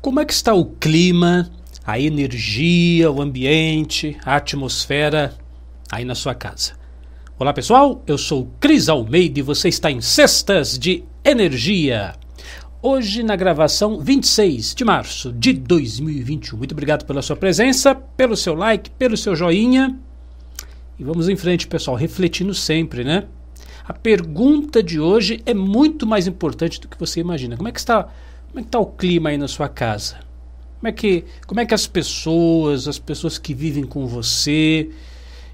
Como é que está o clima, a energia, o ambiente, a atmosfera aí na sua casa? Olá pessoal, eu sou Cris Almeida e você está em Cestas de Energia. Hoje na gravação 26 de março de 2021. Muito obrigado pela sua presença, pelo seu like, pelo seu joinha. E vamos em frente, pessoal, refletindo sempre, né? A pergunta de hoje é muito mais importante do que você imagina. Como é que está como é que está o clima aí na sua casa? Como é, que, como é que as pessoas, as pessoas que vivem com você,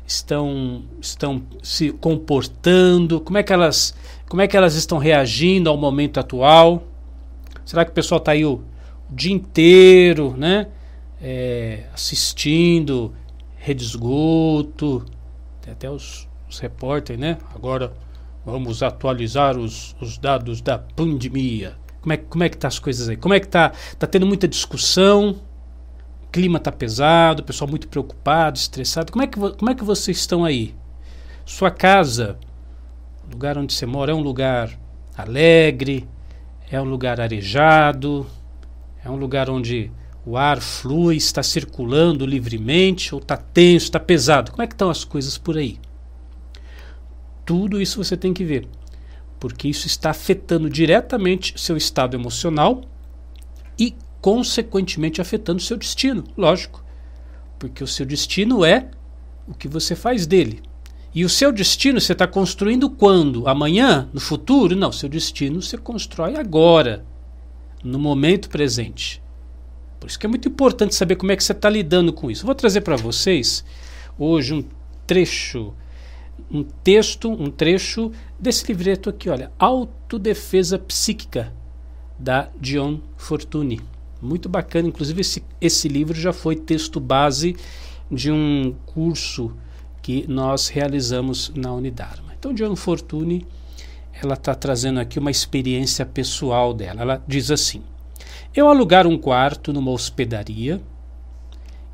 estão, estão se comportando? Como é, que elas, como é que elas estão reagindo ao momento atual? Será que o pessoal está aí o, o, dia inteiro, né? É, assistindo rede esgoto, tem até os, os repórteres, né? Agora vamos atualizar os, os dados da pandemia. Como é, como é que tá as coisas aí? Como é que tá? Tá tendo muita discussão? O clima tá pesado, o pessoal muito preocupado, estressado. Como é que, como é que vocês estão aí? Sua casa, o lugar onde você mora, é um lugar alegre? É um lugar arejado? É um lugar onde o ar flui, está circulando livremente ou está tenso, está pesado? Como é que estão as coisas por aí? Tudo isso você tem que ver porque isso está afetando diretamente seu estado emocional e, consequentemente, afetando seu destino, lógico. Porque o seu destino é o que você faz dele. E o seu destino você está construindo quando? Amanhã? No futuro? Não, seu destino você constrói agora, no momento presente. Por isso que é muito importante saber como é que você está lidando com isso. vou trazer para vocês hoje um trecho um texto, um trecho desse livreto aqui, olha, Autodefesa Psíquica, da Dion Fortuny. Muito bacana, inclusive esse, esse livro já foi texto base de um curso que nós realizamos na Unidarma. Então, Dion Fortuny, ela está trazendo aqui uma experiência pessoal dela. Ela diz assim: Eu alugar um quarto numa hospedaria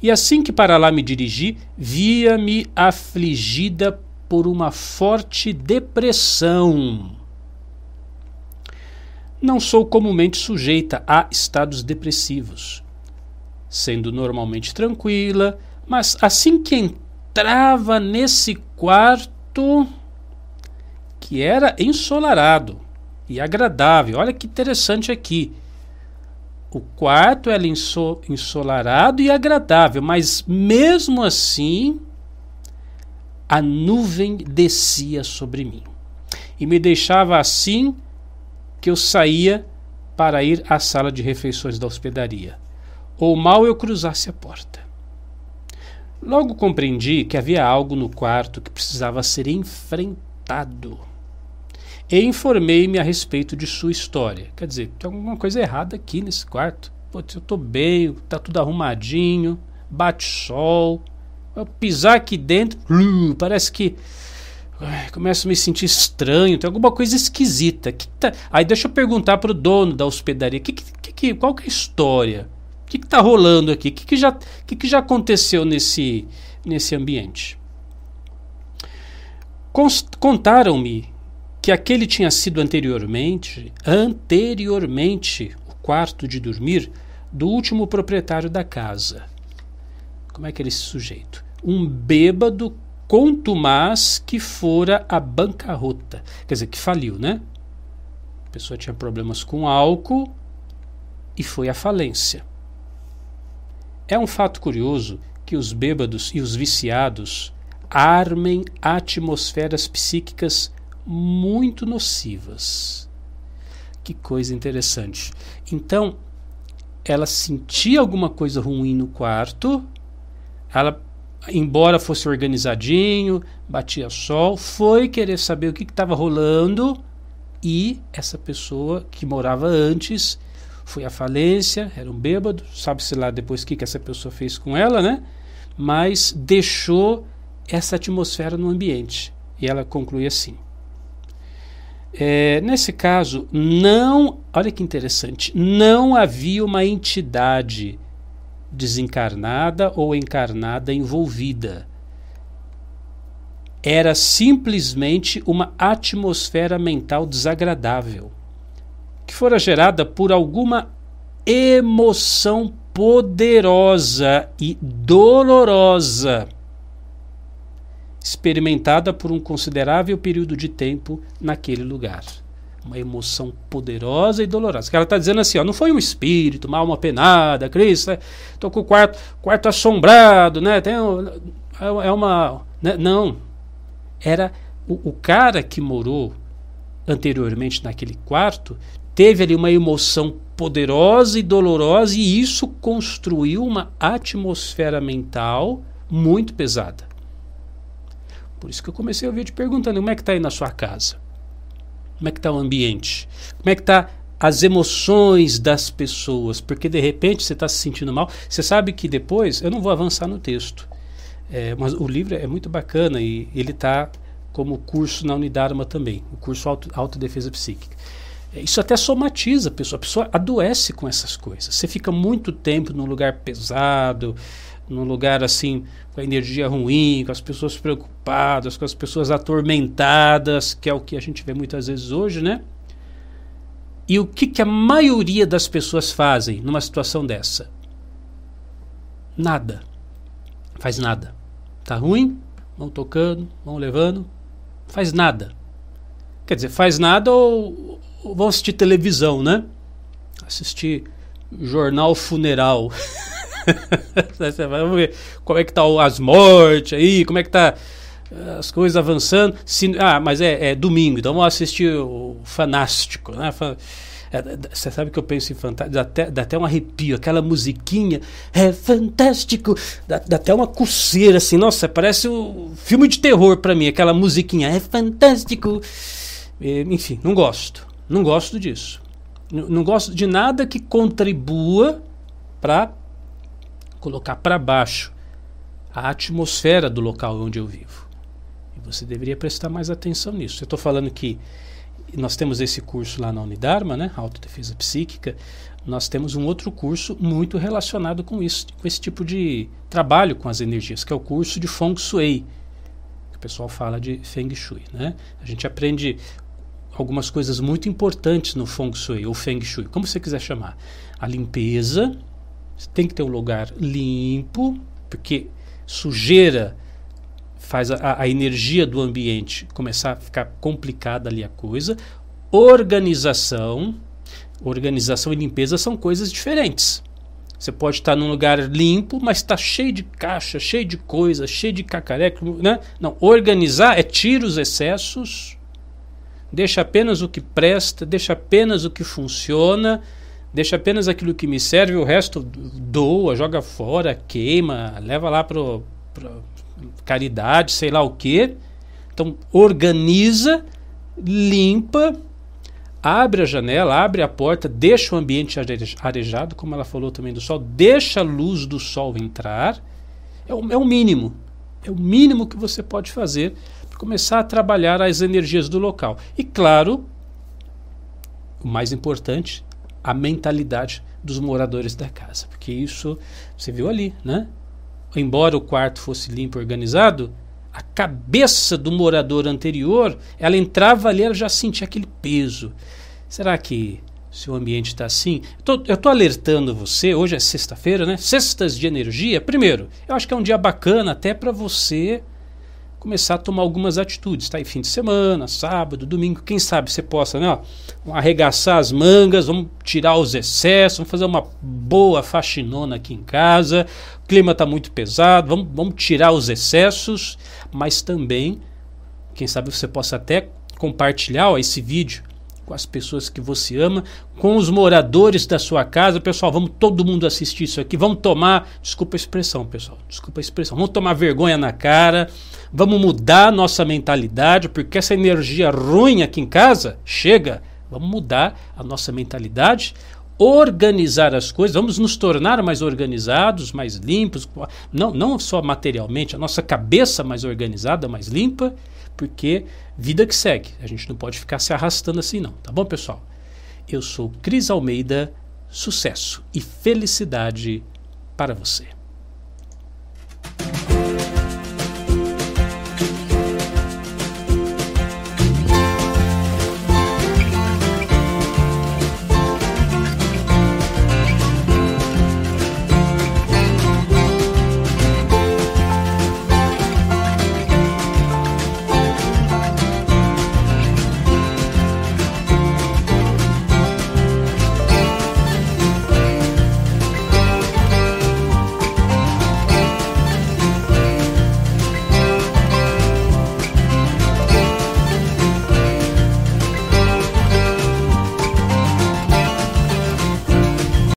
e assim que para lá me dirigi, via-me afligida por uma forte depressão. Não sou comumente sujeita a estados depressivos, sendo normalmente tranquila, mas assim que entrava nesse quarto, que era ensolarado e agradável, olha que interessante aqui. O quarto era ensolarado e agradável, mas mesmo assim a nuvem descia sobre mim e me deixava assim que eu saía para ir à sala de refeições da hospedaria, ou mal eu cruzasse a porta. Logo compreendi que havia algo no quarto que precisava ser enfrentado. E informei-me a respeito de sua história. Quer dizer, tem alguma coisa errada aqui nesse quarto. Pô, eu estou bem, está tudo arrumadinho, bate sol, ao pisar aqui dentro, uh, parece que começo a me sentir estranho, tem alguma coisa esquisita. Que tá... Aí deixa eu perguntar para o dono da hospedaria, que, que, que, qual que é a história? O que está rolando aqui? O que, que, já, que, que já aconteceu nesse, nesse ambiente? Contaram-me que aquele tinha sido anteriormente, anteriormente, o quarto de dormir do último proprietário da casa. Como é que era esse sujeito? Um bêbado contumaz que fora a bancarrota. Quer dizer, que faliu, né? A pessoa tinha problemas com álcool e foi à falência. É um fato curioso que os bêbados e os viciados armem atmosferas psíquicas muito nocivas. Que coisa interessante. Então, ela sentia alguma coisa ruim no quarto, ela, embora fosse organizadinho, batia sol, foi querer saber o que estava rolando e essa pessoa que morava antes foi à falência, era um bêbado, sabe-se lá depois o que, que essa pessoa fez com ela, né? Mas deixou essa atmosfera no ambiente. E ela conclui assim. É, nesse caso, não, olha que interessante, não havia uma entidade desencarnada ou encarnada envolvida. era simplesmente uma atmosfera mental desagradável, que fora gerada por alguma emoção poderosa e dolorosa, experimentada por um considerável período de tempo naquele lugar. Uma emoção poderosa e dolorosa. Que ela está dizendo assim: ó, não foi um espírito, uma alma penada, Cristo, estou né? com o quarto, quarto assombrado, né? Tem, é, é uma. Né? Não. Era o, o cara que morou anteriormente naquele quarto teve ali uma emoção poderosa e dolorosa e isso construiu uma atmosfera mental muito pesada. Por isso que eu comecei o vídeo perguntando como é que está aí na sua casa? Como é que está o ambiente? Como é que está as emoções das pessoas? Porque de repente você está se sentindo mal. Você sabe que depois, eu não vou avançar no texto, é, mas o livro é muito bacana e ele está como curso na Unidarma também, o curso Auto, Autodefesa Psíquica. Isso até somatiza a pessoa. A pessoa adoece com essas coisas. Você fica muito tempo num lugar pesado, num lugar assim, com a energia ruim, com as pessoas preocupadas, com as pessoas atormentadas, que é o que a gente vê muitas vezes hoje, né? E o que, que a maioria das pessoas fazem numa situação dessa? Nada. Faz nada. Tá ruim? Vão tocando, vão levando. Faz nada. Quer dizer, faz nada ou, vão assistir televisão, né? Assistir jornal funeral. Vamos ver como é que tá as mortes aí, como é que tá eh, as coisas avançando. Se, ah, mas é, é, domingo, então vamos assistir o Fanástico, né? É, você sabe que eu penso em fantástico, dá até, dá até um arrepio, aquela musiquinha é fantástico, dá, dá até uma coceira assim, nossa, parece um filme de terror para mim, aquela musiquinha é fantástico. Enfim, não gosto. Não gosto disso. Não, não gosto de nada que contribua para colocar para baixo a atmosfera do local onde eu vivo. E você deveria prestar mais atenção nisso. Eu estou falando que nós temos esse curso lá na Unidarma, né, Autodefesa Psíquica. Nós temos um outro curso muito relacionado com isso, com esse tipo de trabalho com as energias, que é o curso de Feng Shui. Que o pessoal fala de Feng Shui, né? A gente aprende algumas coisas muito importantes no Feng Shui, ou Feng Shui, como você quiser chamar. A limpeza, tem que ter um lugar limpo, porque sujeira faz a, a, energia do ambiente começar a ficar complicada ali a coisa. Organização, organização e limpeza são coisas diferentes. Você pode estar num lugar limpo, mas está cheio de caixa, cheio de coisa, cheio de cacareco, né? Não, organizar é tirar os excessos, deixa apenas o que presta, deixa apenas o que funciona, deixa apenas aquilo que me serve, o resto doa, joga fora, queima, leva lá para caridade, sei lá o que. Então organiza, limpa, abre a janela, abre a porta, deixa o ambiente arejado, como ela falou também do sol, deixa a luz do sol entrar. É o, é o mínimo. É o mínimo que você pode fazer começar a trabalhar as energias do local. E claro, o mais importante, a mentalidade dos moradores da casa, porque isso você viu ali, né? Embora o quarto fosse limpo e organizado, a cabeça do morador anterior, ela entrava ali, ela já sentia aquele peso. Será que se o ambiente está assim? Eu estou alertando você, hoje é sexta-feira, né? Sextas de energia. Primeiro, eu acho que é um dia bacana até para você começar a tomar algumas atitudes, tá? E fim de semana, sábado, domingo, quem sabe você possa, né? Ó, arregaçar as mangas, vamos tirar os excessos, vamos fazer uma boa faxinona aqui em casa. O clima está muito pesado, vamos, vamos tirar os excessos, mas também, quem sabe você possa até compartilhar ó, esse vídeo com as pessoas que você ama, com os moradores da sua casa. Pessoal, vamos todo mundo assistir isso aqui. Vamos tomar, desculpa a expressão, pessoal, desculpa a expressão. Vamos tomar vergonha na cara. Vamos mudar nossa mentalidade, porque essa energia ruim aqui em casa chega. Vamos mudar a nossa mentalidade, organizar as coisas, vamos nos tornar mais organizados, mais limpos, não, não só materialmente, a nossa cabeça mais organizada, mais limpa, porque vida que segue. A gente não pode ficar se arrastando assim, não. Tá bom, pessoal? Eu sou Cris Almeida. Sucesso e felicidade para você.